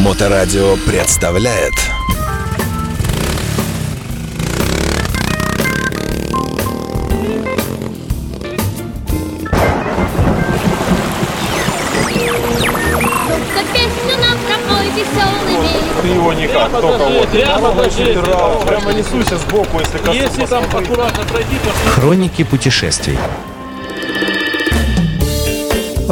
Моторадио представляет За песню нам какой веселый мир. Ты его никак, только вот. Прямо подожди, Прямо, прямо несуйся сбоку, если коснусь. Если там аккуратно пройти, то Хроники путешествий.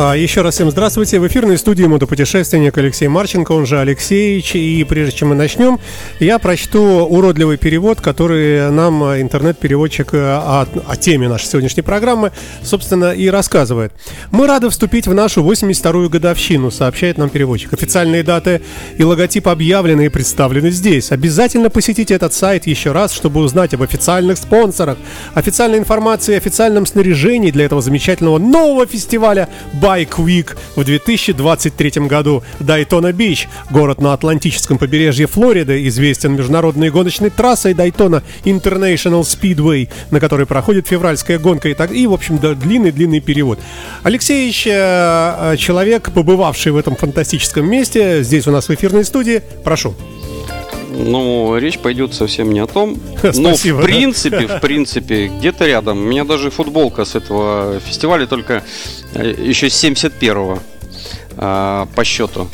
А, Еще раз всем здравствуйте. В эфирной студии мотопутешественник Алексей Марченко, он же Алексеевич. И прежде чем мы начнем, я прочту уродливый перевод, который нам интернет-переводчик а, о, о теме нашей сегодняшней программы, собственно, и рассказывает. Мы рады вступить в нашу 82-ю годовщину, сообщает нам переводчик. Официальные даты и логотип объявлены и представлены здесь. Обязательно посетите этот сайт еще раз, чтобы узнать об официальных спонсорах, официальной информации официальном снаряжении для этого замечательного нового фестиваля Bike Week в 2023 году. Дайтона Бич, город на Атлантическом побережье Флориды, известен международной гоночной трассой Дайтона International Speedway, на которой проходит февральская гонка и так и, в общем, да, длинный-длинный перевод. Алексеевич, э, э, человек, побывавший в этом фантастическом месте, здесь у нас в эфирной студии. Прошу. Ну, речь пойдет совсем не о том. Но Спасибо, в да. принципе, в принципе, где-то рядом. У меня даже футболка с этого фестиваля, только э, еще с 71-го а, по счету.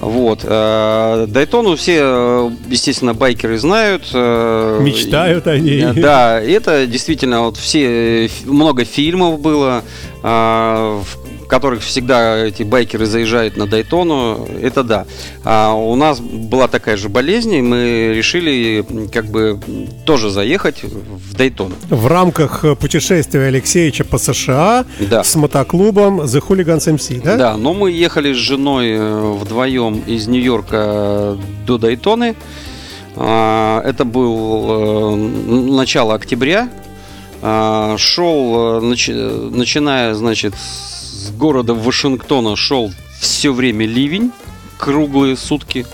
Вот. э, Дайтону все, э, естественно, байкеры знают. э, Мечтают о ней. Э, Да, это действительно вот все, э, много фильмов было, в которых всегда эти байкеры заезжают на Дайтону, это да. А у нас была такая же болезнь, и мы решили как бы тоже заехать в Дайтон. В рамках э, путешествия Алексеевича по США Да. с мотоклубом The Hooligans MC, да? Да, но мы ехали с женой э, вдвоем из Нью-Йорка до Дайтоны. А, Это был э, начало октября. А, Шел, начи- начиная, значит, с города Вашингтона, шел все время ливень, круглые сутки.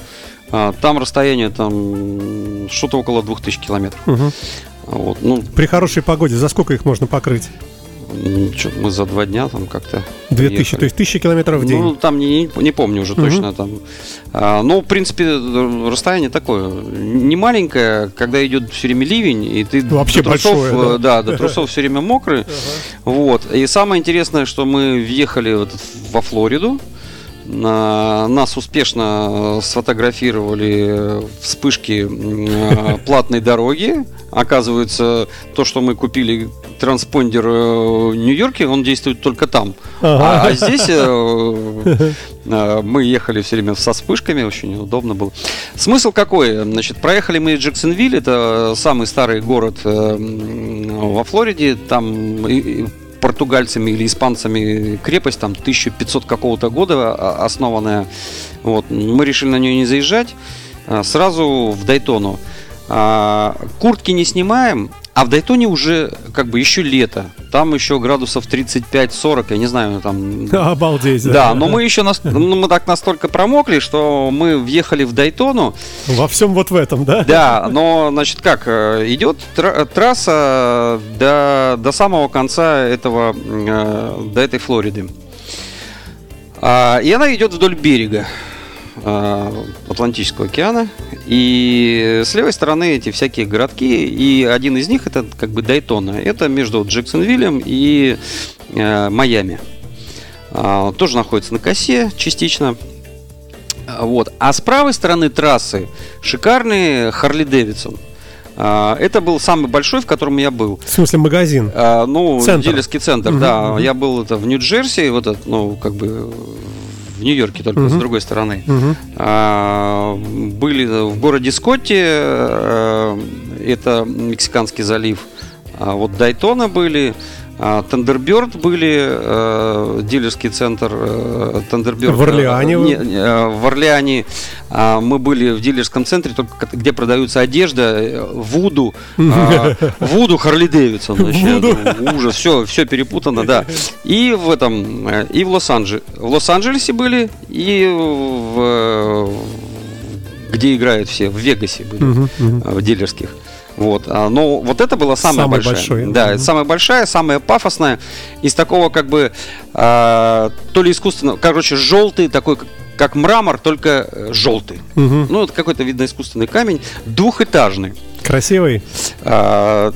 А, Там расстояние там что-то около 2000 километров. Мгм. Вот, ну, При хорошей погоде за сколько их можно покрыть? Что мы за два дня там как-то 2000, ехали. то есть 1000 километров в день. Ну, там не, не, помню уже Мгм. точно. Там. А, ну, в принципе, расстояние такое. Не маленькое, когда идет все время ливень, и ты Вообще до трусов, большое, э, да, до трусов все время мокрый. Вот. И самое интересное, что мы въехали в этот- во Флориду. На- Нас успешно сфотографировали вспышки э, платной дороги. Оказывается, то, что мы купили транспондер э, в Нью-Йорке, он действует только там. Ага. А, а здесь э, мы ехали все время со вспышками, очень удобно было. Смысл какой? Значит, проехали мы Джексонвилл, это самый старый город во Флориде, там португальцами или испанцами крепость, там 1500 какого-то года а, основанная. Вот. Мы решили на нее не заезжать, а, сразу в Дайтону. А, Куртки не снимаем, а в Дайтоне уже как бы еще лето. Там еще градусов 35-40, я не знаю, там Обалдеть. да, но мы еще нас, ну, мы так настолько промокли, что мы въехали в Дайтону. Во всем вот в этом, да? Да, но, значит, как, э, идет тра- трасса до, до самого конца этого, э, до этой Флориды. А, и она идет вдоль берега Атлантического океана. И с левой стороны эти всякие городки. И один из них это как бы Дайтона. Это между Джексонвиллем и э, Майами. А, тоже находится на косе частично. Вот. А с правой стороны трассы шикарный Харли Дэвидсон. А, Это был самый большой, в котором я был. В смысле магазин. А, Ну, Центр. дилерский центр, Мгм, да. мгм. Я был это в Нью-Джерси, вот это, ну, как бы в Нью-Йорке, только с Мгм. другой стороны. Мгм. А, Были в городе Скотти, э, это Мексиканский залив. А Вот Дайтона были, Тандерберт были, э, дилерский центр э, Тандерберт. В Орлеане? Не, не, э, В Орлеане а, мы были в дилерском центре, только ко- где продаются одежда, э, Вуду, а, Вуду Харли Дэвидсон. ну, Ужас, все, все перепутано, да. И в этом, э, и в Лос-Анджелесе. В Лос-Анджелесе были, и в, э, где играют все, в Вегасе были, э, в дилерских. Вот. а, Но вот это была самая Самая большая. большой, Да, это самая большая, самая пафосная. Из такого как бы а, то ли искусственного, короче, желтый такой как мрамор, только э, желтый. Мгм. Ну, это какой-то, видно, искусственный камень, двухэтажный. Красивый. А,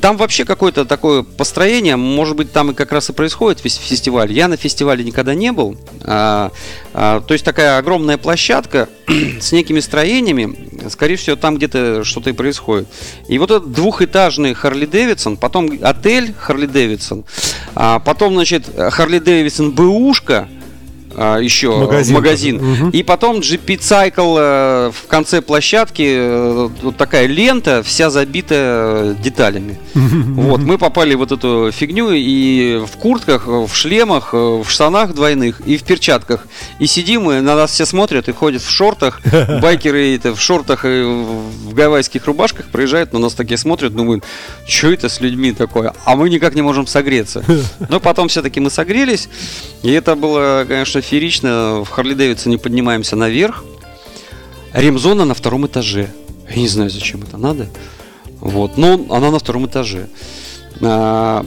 Там вообще какое-то такое построение, может быть, там и как раз и происходит весь фестиваль. Я на фестивале никогда не был. А, а, то есть такая огромная площадка с некими строениями, скорее всего, там где-то что-то и происходит. И вот этот двухэтажный Харли Дэвидсон, потом отель Харли Дэвидсон, а потом, значит, Харли Дэвидсон БУшка, еще Магазин магазин. Мгм. И потом GP Cycle э, в конце площадки, э, вот такая лента, вся забита деталями. Вот, мы попали в вот эту фигню и в куртках, в шлемах, в штанах двойных и в перчатках. И сидим, и на нас все смотрят и ходят в шортах. Байкеры это в шортах и в гавайских рубашках проезжают, на нас такие смотрят, думают, что это с людьми такое? А мы никак не можем согреться. Но потом все-таки мы согрелись. И это было, конечно, феерично. В Харли Дэвидсоне поднимаемся наверх. Ремзона на втором этаже. Я не знаю, зачем это надо. Вот, но она на втором этаже. А,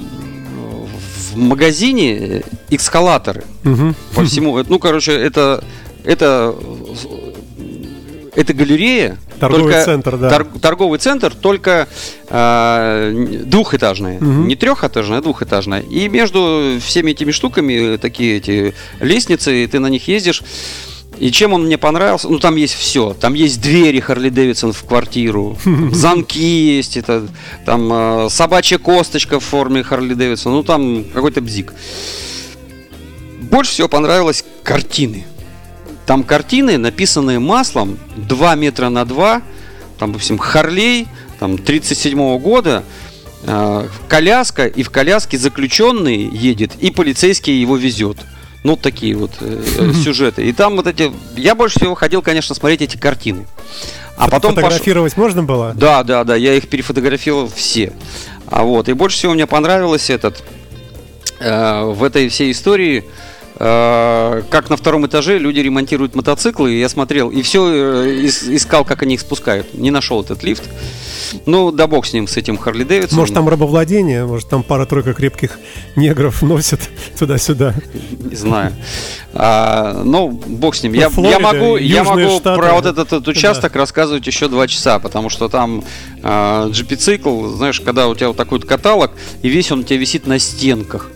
в магазине эскалаторы Мгм. по всему. Ну, короче, это это это галерея. Торговый только- центр, да. тор- торговый центр, только а, н- двухэтажная. Мгм. Не трехэтажная, а двухэтажная. И между всеми этими штуками такие эти лестницы, и ты на них ездишь. И чем он мне понравился? Ну, там есть все. Там есть двери Харли Дэвидсон в квартиру, замки есть, это, там э, собачья косточка в форме Харли Дэвидсон, ну, там какой-то бзик. Больше всего понравилось картины. Там картины, написанные маслом 2 метра на 2, там, допустим, Харлей, там, 37 года, э, коляска, и в коляске заключенный едет, и полицейский его везет. Ну, такие вот э, сюжеты. И там вот эти... Я больше всего ходил, конечно, смотреть эти картины. А потом. Фотографировать можно было? Да, да, да, я их перефотографировал все. А вот, и больше всего мне понравилось этот э, в этой всей истории, как на втором этаже люди ремонтируют мотоциклы, я смотрел, и все искал, как они их спускают. Не нашел этот лифт. Ну, да бог с ним, с этим Харли Дэвидсоном. Может, там рабовладение, может, там пара-тройка крепких негров носят туда-сюда. Не знаю. А, ну, бог с ним. Ну, Я, Флорида, я могу, я могу Штаты. про вот этот, этот участок рассказывать еще два часа, потому что там а, GP-цикл, знаешь, когда у тебя вот такой вот каталог, и весь он у тебя висит на стенках.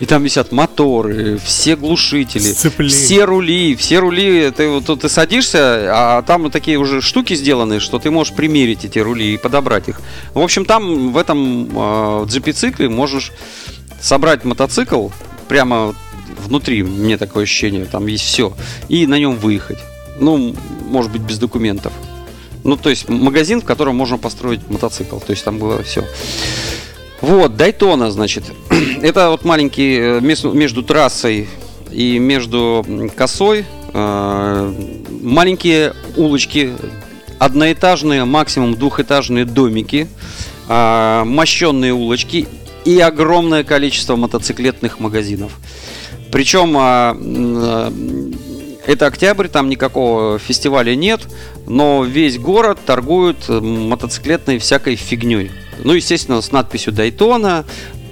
И там висят моторы, все глушители, Сцепление. все рули, все рули. Ты вот тут ты садишься, а там вот такие уже штуки сделаны, что ты можешь примерить эти рули и подобрать их. В общем, там в этом э, GP-цикле можешь собрать мотоцикл прямо внутри, мне такое ощущение, там есть все, и на нем выехать. Ну, может быть, без документов. Ну, то есть магазин, в котором можно построить мотоцикл. То есть там было все. Вот, Дайтона, значит. Это вот маленький э, между трассой и между косой э, маленькие улочки, одноэтажные, максимум двухэтажные домики, э, мощенные улочки и огромное количество мотоциклетных магазинов. Причем а, э, это октябрь, там никакого фестиваля нет, но весь город торгует э, мотоциклетной всякой фигней. Ну, естественно, с надписью Дайтона,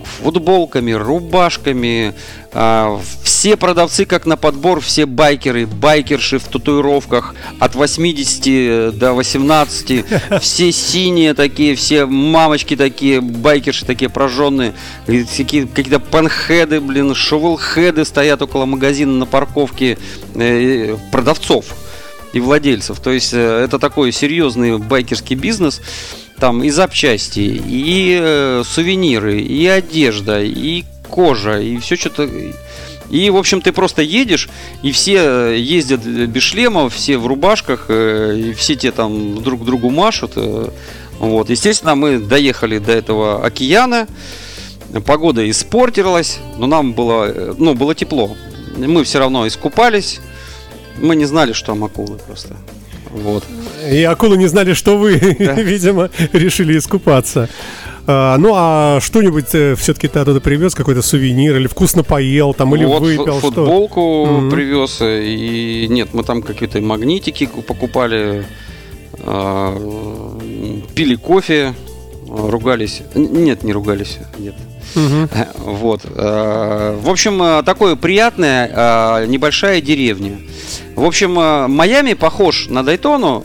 футболками, рубашками. а, все продавцы, как на подбор, все байкеры, байкерши в татуировках от 80 до 18. Все синие такие, все мамочки такие, байкерши такие прожженные. И такие Какие-то панхеды, блин, шовелхеды стоят около магазина на парковке э, продавцов и владельцев. То есть э, это такой серьезный байкерский бизнес. Там и запчасти, и э, сувениры, и одежда, и кожа, и все что-то. И, в общем, ты просто едешь, и все ездят без шлемов, все в рубашках, э, и все те там друг другу машут. э. Вот. Естественно, мы доехали до этого океана, погода испортилась, но нам было, э, ну, было тепло. Мы все равно искупались, мы не знали, что там акулы просто. Вот. И акулы не знали, что вы, видимо, решили искупаться. А, ну, а что-нибудь все-таки ты оттуда привез, какой-то сувенир, или вкусно поел, там, или вот выпил, что? футболку Мгм. привез, э, и нет, мы там какие-то магнитики ку- покупали, а, пили кофе, ругались. Нет, не ругались, нет. Вот. э, В общем, э, такое приятная э, небольшая деревня. В общем, Майами похож на Дайтону,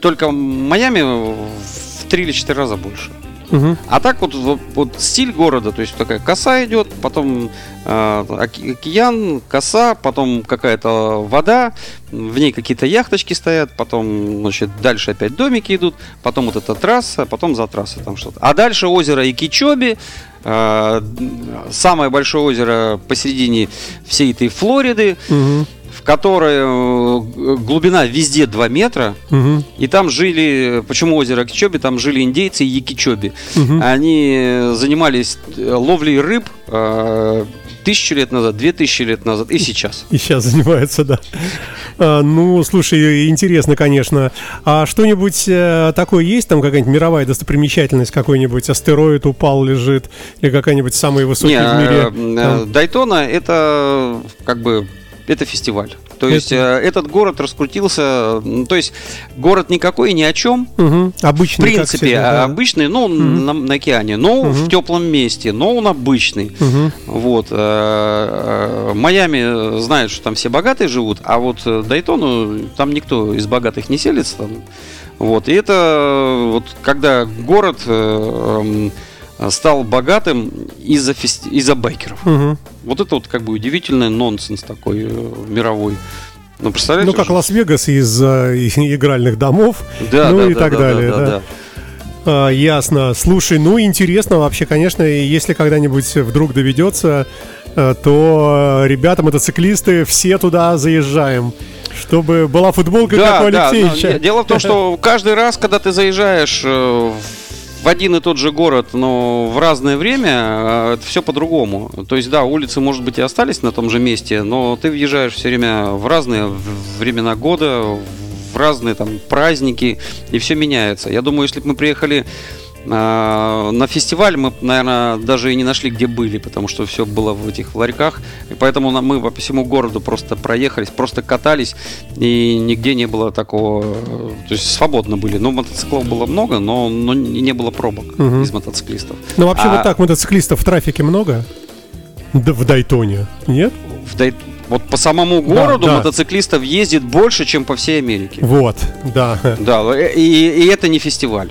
только Майами в три или четыре раза больше. Мгм. А так вот, вот, стиль города, то есть такая коса идет, потом э, океан, коса, потом какая-то вода, в ней какие-то яхточки стоят, потом, значит, дальше опять домики идут, потом вот эта трасса, потом за трассой там что-то. А дальше озеро Икичоби, э, самое большое озеро посередине всей этой Флориды, Мгм. В которой э, глубина везде 2 метра, Мгм. и там жили, почему озеро Кичоби, там жили индейцы и якичоби. Мгм. Они занимались э, ловлей рыб э, тысячу лет назад, две тысячи лет назад и сейчас. И сейчас занимается, да. А, ну, слушай, интересно, конечно. А что-нибудь э, такое есть? Там какая-нибудь мировая достопримечательность, какой-нибудь астероид упал, лежит, или какая-нибудь самый высокий Не, в мире? э, э? Дайтона это как бы это фестиваль. То есть э, этот город раскрутился, то есть город никакой ни о чем. В Обычный, как принципе, всегда, да. обычный, ну, на, на океане, но в теплом месте, но он обычный. Мгм. Вот. э, э, Майами знает, что там все богатые живут, а вот э, Дайтону там никто из богатых не селится. Там. Вот. И это э, вот когда город э, эм, стал богатым из-за фести- из-за байкеров. Мгм. Вот это вот как бы удивительный нонсенс такой э, мировой. Ну, представляете? Ну, как уже? Лас-Вегас из э, игральных домов, Да, ну да, и да, так да, далее. да, да. да. А, ясно. Слушай, ну интересно вообще, конечно, если когда-нибудь вдруг доведется, э, то э, ребята, мотоциклисты, все туда заезжаем, чтобы была футболка, как у да, Алексеевича. но Дело в том, что каждый раз, когда ты заезжаешь э, в один и тот же город, но в разное время, э, это все по-другому. То есть, да, улицы, может быть, и остались на том же месте, но ты въезжаешь все время в разные времена года, в разные там праздники, и все меняется. Я думаю, если бы мы приехали на фестиваль мы, наверное, даже и не нашли, где были, потому что все было в этих ларьках. И поэтому мы по всему городу просто проехались, просто катались, и нигде не было такого... э, То есть свободно были. Ну, мотоциклов было много, но, но не было пробок Мгм. из мотоциклистов. Ну вообще А- вот так мотоциклистов в трафике много? Д- в Дайтоне, нет? В Дай- Вот по самому городу да. мотоциклистов ездит больше, чем по всей Америке. Вот, да. Да, э, и, и это не фестиваль.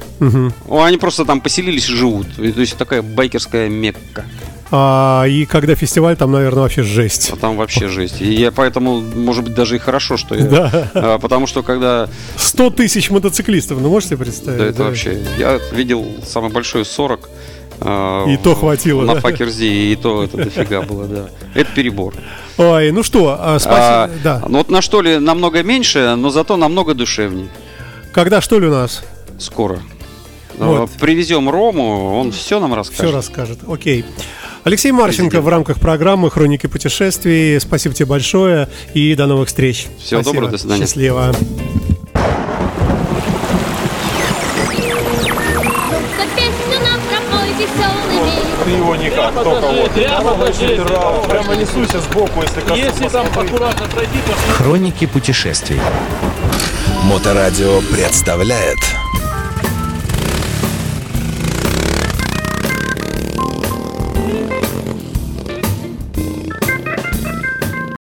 О, Они просто там поселились и живут. То есть такая байкерская мекка. А, и когда фестиваль, там, наверное, вообще жесть. А там вообще жесть. И я поэтому, может быть, даже и хорошо, что я. Да. А, потому что когда. 100 тысяч мотоциклистов, ну можете представить? Да, это вообще. Я видел самый большой 40. А, И то хватило, На да? Факерзе, и то это дофига было, да. Это перебор. Ой, ну что, а, спасибо. А, да. Ну вот на что ли намного меньше, но зато намного душевней. Когда что ли у нас? Скоро. Вот. Привезем Рому, он все нам расскажет. Все расскажет. Окей. Алексей Марченко Президент. в рамках программы «Хроники путешествий». Спасибо тебе большое и до новых встреч. Всего Спасибо. доброго, до свидания. Счастливо. Ты его никак, Прямо только даже, вот. прямо даже, Прямо, прямо несуйся сбоку, если коснусь. Если там аккуратно пройти, то Хроники путешествий. Моторадио представляет